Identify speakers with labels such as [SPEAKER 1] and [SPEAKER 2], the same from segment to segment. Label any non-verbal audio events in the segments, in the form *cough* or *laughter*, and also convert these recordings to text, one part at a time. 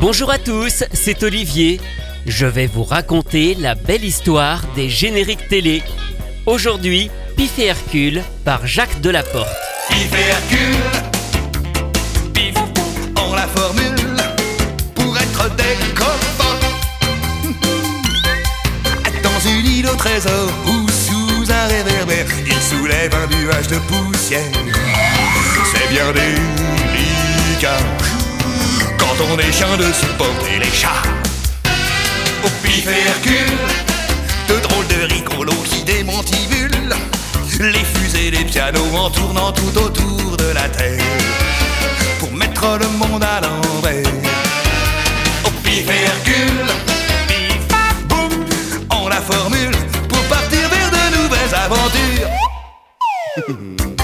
[SPEAKER 1] Bonjour à tous, c'est Olivier. Je vais vous raconter la belle histoire des génériques télé. Aujourd'hui, Pif et Hercule par Jacques Delaporte.
[SPEAKER 2] Pif et Hercule, pif, on la formule pour être des copains. Dans une île au trésor ou sous un réverbère, ils soulèvent un nuage de poussière. C'est bien délicat quand on est chien de supporter les chats. Au pif et Hercule, de drôles de rigolos qui démontivulent les fusées, les pianos en tournant tout autour de la terre pour mettre le monde à l'envers. Au pif et Hercule, pif, boum, on la formule pour partir vers de nouvelles aventures. *laughs*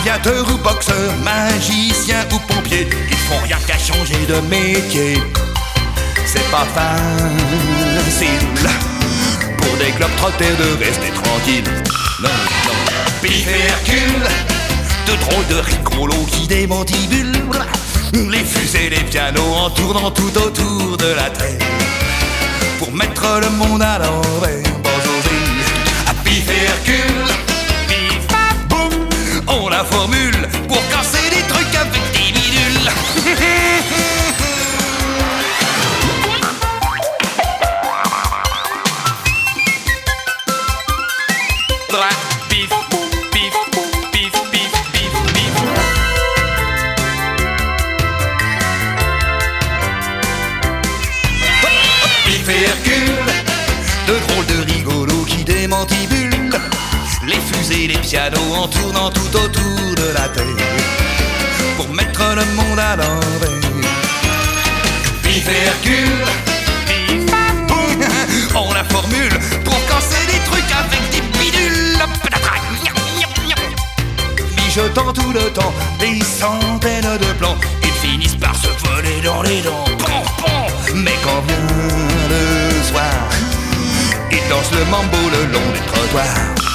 [SPEAKER 2] Aviateur ou boxeur, ils font rien qu'à changer de métier. C'est pas facile pour des globes trotteurs de rester tranquille. Non, non. Pif et Hercule, de drôles de rigolos qui démantibulent les fusées, les pianos en tournant tout autour de la terre pour mettre le monde à l'envers. À Pif Hercule, boum, on la formule pianos en tournant tout autour de la terre pour mettre le monde à l'envers. Et Hercule, boum, on la formule pour casser des trucs avec des gna. Mijotant tout le temps des centaines de plans, ils finissent par se voler dans les dents. Pan, pan. Mais quand vient le soir, ils dansent le mambo le long des trottoirs.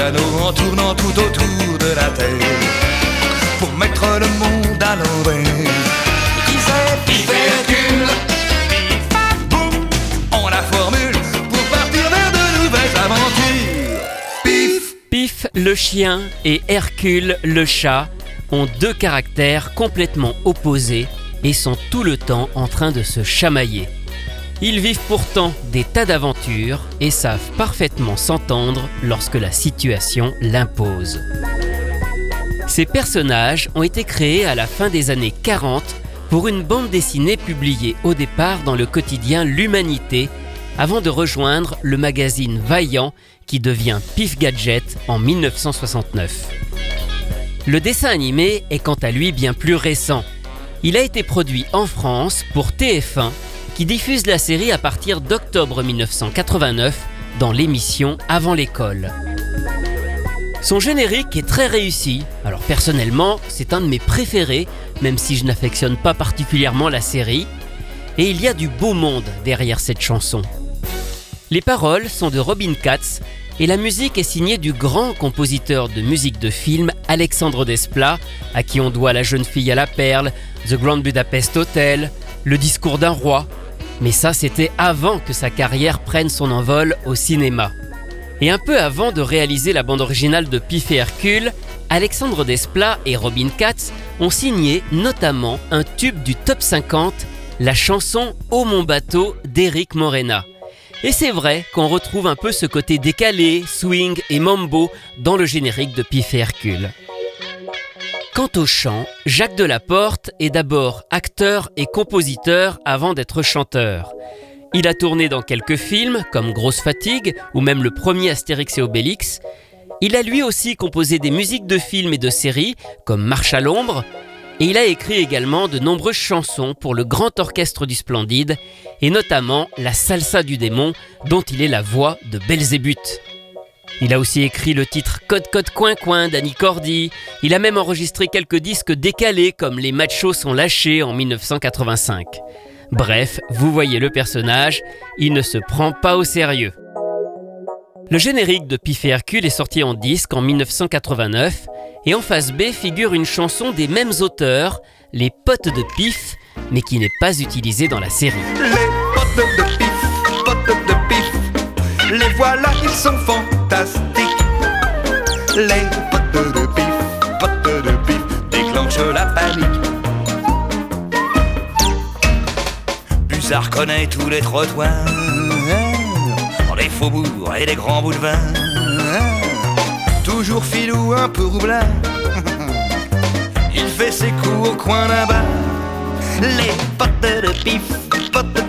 [SPEAKER 2] En tournant tout autour de la terre pour mettre le monde à l'envers. Pif, boum, on la formule pour partir vers de nouvelles aventures. Pif
[SPEAKER 1] Pif le chien et Hercule le chat ont deux caractères complètement opposés et sont tout le temps en train de se chamailler. Ils vivent pourtant des tas d'aventures et savent parfaitement s'entendre lorsque la situation l'impose. Ces personnages ont été créés à la fin des années 40 pour une bande dessinée publiée au départ dans le quotidien L'Humanité avant de rejoindre le magazine Vaillant qui devient Pif Gadget en 1969. Le dessin animé est quant à lui bien plus récent. Il a été produit en France pour TF1 qui diffuse la série à partir d'octobre 1989 dans l'émission Avant l'école. Son générique est très réussi. Alors personnellement, c'est un de mes préférés, même si je n'affectionne pas particulièrement la série. Et il y a du beau monde derrière cette chanson. Les paroles sont de Robin Katz et la musique est signée du grand compositeur de musique de film Alexandre Desplat, à qui on doit La jeune fille à la perle, The Grand Budapest Hotel, Le discours d'un roi. Mais ça, c'était avant que sa carrière prenne son envol au cinéma. Et un peu avant de réaliser la bande originale de Pif et Hercule, Alexandre Desplat et Robin Katz ont signé notamment un tube du top 50, la chanson Ô mon bateau d'Éric Morena. Et c'est vrai qu'on retrouve un peu ce côté décalé, swing et mambo dans le générique de Pif et Hercule. Quant au chant, Jacques Delaporte est d'abord acteur et compositeur avant d'être chanteur. Il a tourné dans quelques films comme Grosse Fatigue ou même le premier Astérix et Obélix. Il a lui aussi composé des musiques de films et de séries, comme Marche à l'ombre, et il a écrit également de nombreuses chansons pour le grand orchestre du Splendide, et notamment la Salsa du démon, dont il est la voix de Belzébuth. Il a aussi écrit le titre Code Code Coin Coin d'Annie Cordy. Il a même enregistré quelques disques décalés comme Les Machos sont lâchés en 1985. Bref, vous voyez le personnage, il ne se prend pas au sérieux. Le générique de Pif et Hercule est sorti en disque en 1989 et en face B figure une chanson des mêmes auteurs, Les Potes de Pif, mais qui n'est pas utilisée dans la série.
[SPEAKER 2] Les potes de les voilà, ils sont fantastiques. Les potes de pif, potes de pif, déclenchent la panique. Buzard connaît tous les trottoirs, les faubourgs et les grands boulevards. Toujours filou, un peu roublard. Il fait ses coups au coin d'un bar. Les potes de pif, potes de.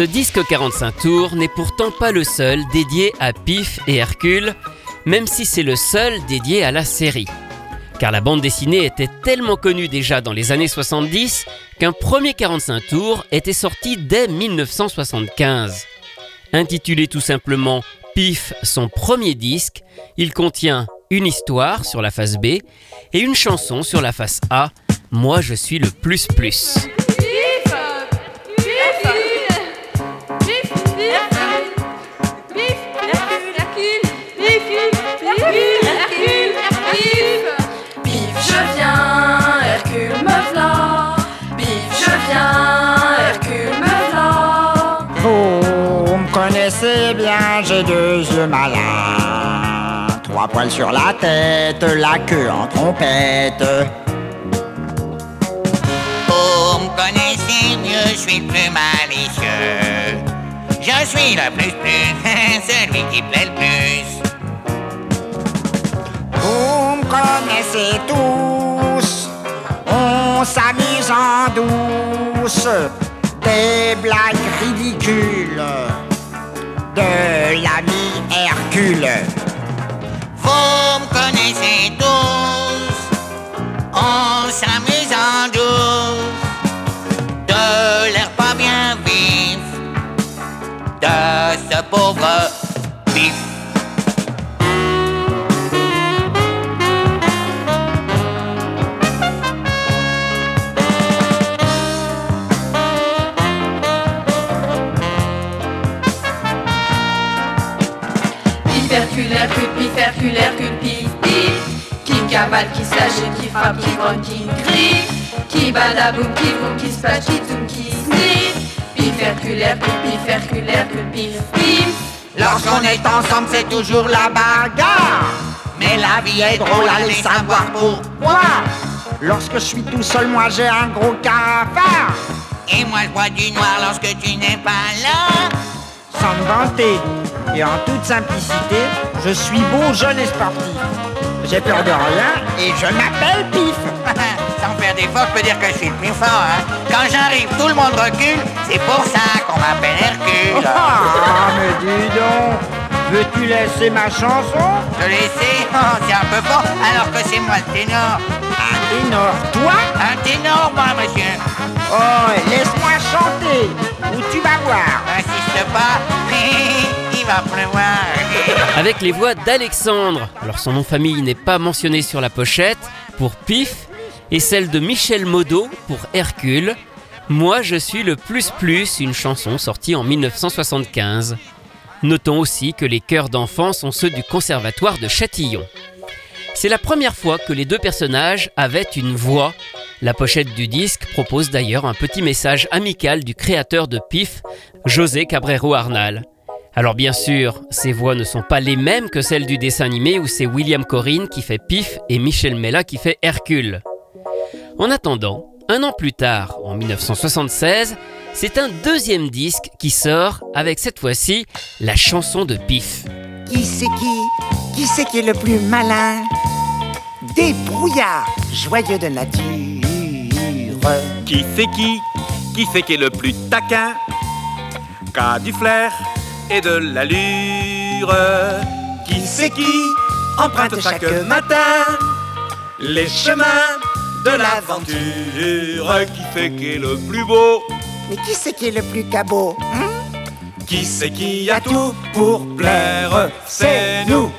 [SPEAKER 1] Ce disque 45 tours n'est pourtant pas le seul dédié à Pif et Hercule, même si c'est le seul dédié à la série. Car la bande dessinée était tellement connue déjà dans les années 70 qu'un premier 45 tours était sorti dès 1975. Intitulé tout simplement Pif, son premier disque, il contient une histoire sur la face B et une chanson sur la face A, Moi je suis le plus plus.
[SPEAKER 3] Malins. Trois poils sur la tête, la queue en trompette.
[SPEAKER 4] Vous me connaissez mieux, je suis le plus malicieux. Je suis le plus plus, *laughs* celui qui plaît le plus.
[SPEAKER 3] Vous me connaissez tous, on s'amuse en douce. Des blagues ridicules de l'ami Hercule.
[SPEAKER 4] Vous me connaissez tous, on s'amuse en douce. De l'air pas bien vif, de ce pauvre
[SPEAKER 5] Qui cavale, qui frappe, qui grogne, qui crie. Qui badaboum, qui boum, qui passe, qui toum, qui sniff. Pif, Hercule, Pif, Hercule, Pif, Pif.
[SPEAKER 3] Lorsqu'on est ensemble, c'est toujours la bagarre.
[SPEAKER 4] Mais la vie est drôle, allez savoir pourquoi.
[SPEAKER 3] Lorsque je suis tout seul, moi j'ai un gros cafard.
[SPEAKER 4] Et moi je bois du noir lorsque tu n'es pas là.
[SPEAKER 3] Sans me vanter et en toute simplicité, je suis beau, jeune et sportif. J'ai peur de rien et je m'appelle Pif. *laughs*
[SPEAKER 4] Sans faire d'efforts, je peux dire que je suis le plus fort. Hein. Quand j'arrive, tout le monde recule. C'est pour ça qu'on m'appelle Hercule.
[SPEAKER 3] Ah, mais dis donc, veux-tu laisser ma chanson?
[SPEAKER 4] Je laisser, *laughs* oh, c'est un peu fort, alors que c'est moi le ténor.
[SPEAKER 3] Un ténor, toi?
[SPEAKER 4] Un ténor, moi, monsieur.
[SPEAKER 3] Oh, laisse-moi chanter, ou tu vas voir.
[SPEAKER 4] Insiste pas, *laughs*
[SPEAKER 1] Avec les voix d'Alexandre, alors son nom de famille n'est pas mentionné sur la pochette, pour Pif, et celle de Michel Modo pour Hercule. Moi je suis le plus plus, une chanson sortie en 1975. Notons aussi que les chœurs d'enfants sont ceux du Conservatoire de Châtillon. C'est la première fois que les deux personnages avaient une voix. La pochette du disque propose d'ailleurs un petit message amical du créateur de Pif, José Cabrero Arnal. Alors bien sûr, ces voix ne sont pas les mêmes que celles du dessin animé où c'est William Corinne qui fait Pif et Michel Mella qui fait Hercule. En attendant, un an plus tard, en 1976, c'est un deuxième disque qui sort avec cette fois-ci la chanson de Pif.
[SPEAKER 3] Qui c'est qui? Qui c'est qui est le plus malin? Des brouillards joyeux de nature.
[SPEAKER 6] Qui c'est qui? Qui c'est qui est le plus taquin? Qu'a du flair et de l'allure. Qui c'est qui
[SPEAKER 7] emprunte chaque matin les chemins de l'aventure. Qui fait qui est le plus beau
[SPEAKER 3] Mais qui c'est qui est le plus cabot hein?
[SPEAKER 7] Qui c'est qui a tout pour plaire? C'est nous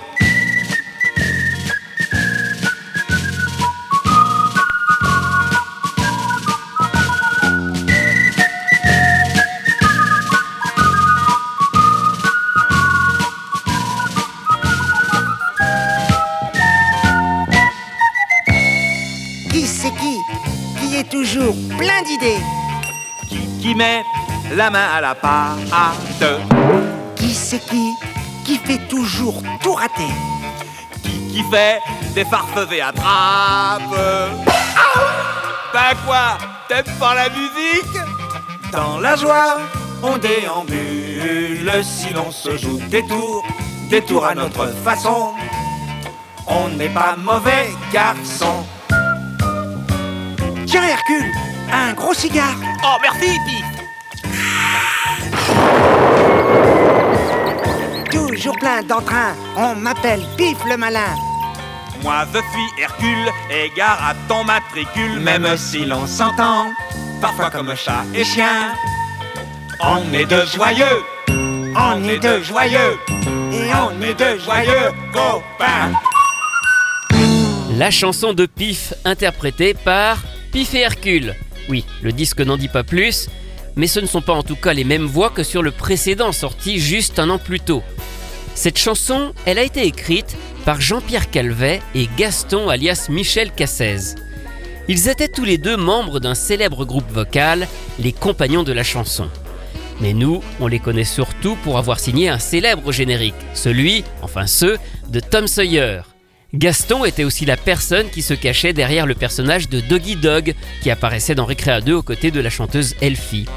[SPEAKER 6] met la main à la pâte.
[SPEAKER 3] Qui c'est qui Qui fait toujours tout rater?
[SPEAKER 6] Qui, qui fait des farfeux et attrape Ben quoi T'aimes pas la musique?
[SPEAKER 7] Dans la joie, on déambule si l'on se joue des tours, des tours à notre façon. On n'est pas mauvais garçon.
[SPEAKER 3] Tiens Hercule, un gros cigare.
[SPEAKER 6] Oh merci
[SPEAKER 3] Toujours plein d'entrain, on m'appelle Pif le malin
[SPEAKER 6] Moi je suis Hercule, égare à ton matricule
[SPEAKER 7] Même si l'on s'entend, parfois comme chat et chien, on est de joyeux, on est de joyeux, et on est de joyeux copains.
[SPEAKER 1] La chanson de Pif interprétée par Pif et Hercule. Oui, le disque n'en dit pas plus, mais ce ne sont pas en tout cas les mêmes voix que sur le précédent sorti juste un an plus tôt. Cette chanson, elle a été écrite par Jean-Pierre Calvet et Gaston alias Michel Cassez. Ils étaient tous les deux membres d'un célèbre groupe vocal, les Compagnons de la chanson. Mais nous, on les connaît surtout pour avoir signé un célèbre générique, celui, enfin ceux, de Tom Sawyer. Gaston était aussi la personne qui se cachait derrière le personnage de Doggy Dog qui apparaissait dans Récréa 2 aux côtés de la chanteuse Elfie.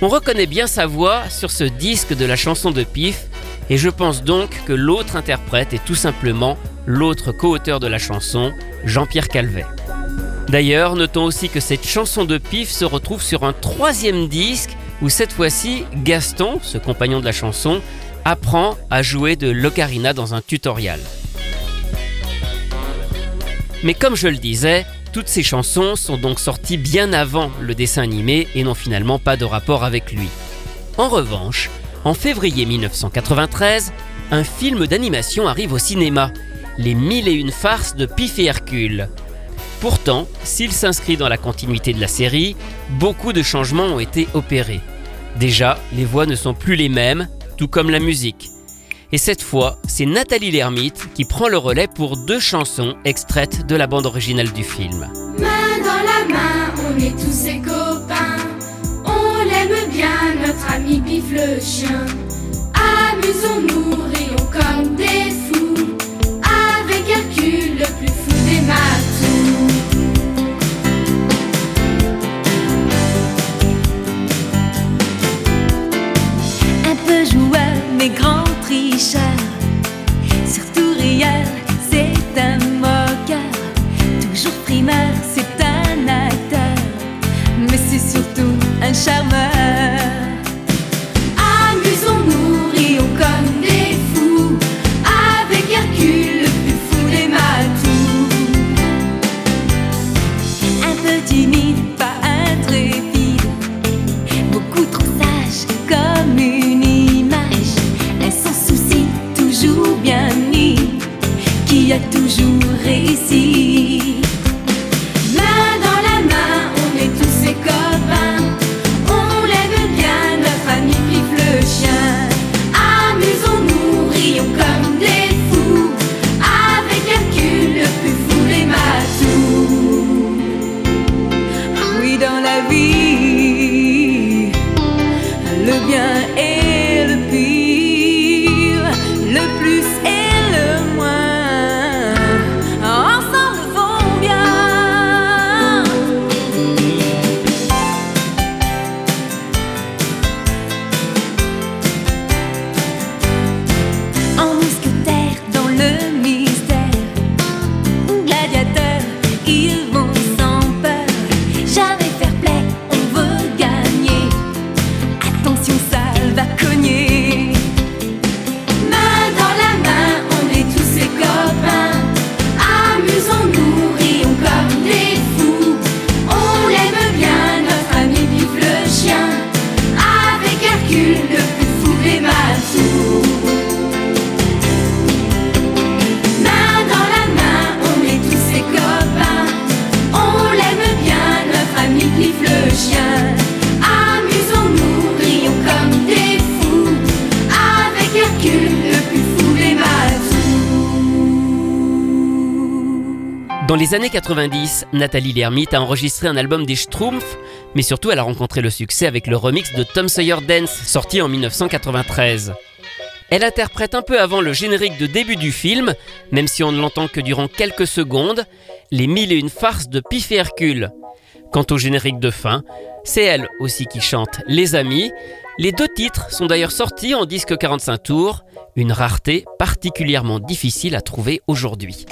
[SPEAKER 1] On reconnaît bien sa voix sur ce disque de la chanson de Pif et je pense donc que l'autre interprète est tout simplement l'autre co-auteur de la chanson, Jean-Pierre Calvet. D'ailleurs, notons aussi que cette chanson de Pif se retrouve sur un troisième disque où cette fois-ci Gaston, ce compagnon de la chanson, apprend à jouer de l'ocarina dans un tutoriel. Mais comme je le disais, toutes ces chansons sont donc sorties bien avant le dessin animé et n'ont finalement pas de rapport avec lui. En revanche, en février 1993, un film d'animation arrive au cinéma, Les Mille et une farces de Pif et Hercule. Pourtant, s'il s'inscrit dans la continuité de la série, beaucoup de changements ont été opérés. Déjà, les voix ne sont plus les mêmes, tout comme la musique. Et cette fois, c'est Nathalie Lermite qui prend le relais pour deux chansons extraites de la bande originale du film.
[SPEAKER 5] Bien, notre ami Pif le chien. Amusons-nous,
[SPEAKER 8] Un
[SPEAKER 5] le
[SPEAKER 8] bien les années 90, Nathalie Lermite a enregistré un album des Schtroumpfs, mais surtout elle a rencontré le succès avec le remix de Tom Sawyer Dance, sorti en 1993. Elle interprète un peu avant le générique de début du film, même si on ne l'entend que durant quelques secondes, les mille et une farces de Pif et Hercule. Quant au générique de fin, c'est elle aussi qui chante Les Amis. Les deux titres sont d'ailleurs sortis en disque 45 tours, une rareté particulièrement difficile à trouver aujourd'hui.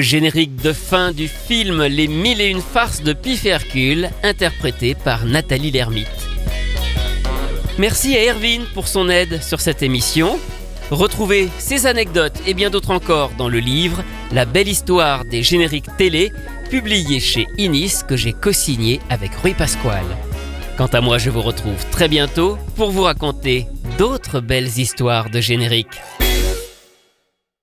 [SPEAKER 8] Le générique de fin du film Les Mille et une farces de Pif et Hercule, interprété par Nathalie Lermite. Merci à Erwin pour son aide sur cette émission. Retrouvez ces anecdotes et bien d'autres encore dans le livre La belle histoire des génériques télé, publié chez Inis que j'ai co-signé avec Rui Pasquale. Quant à moi, je vous retrouve très bientôt pour vous raconter d'autres belles histoires de génériques.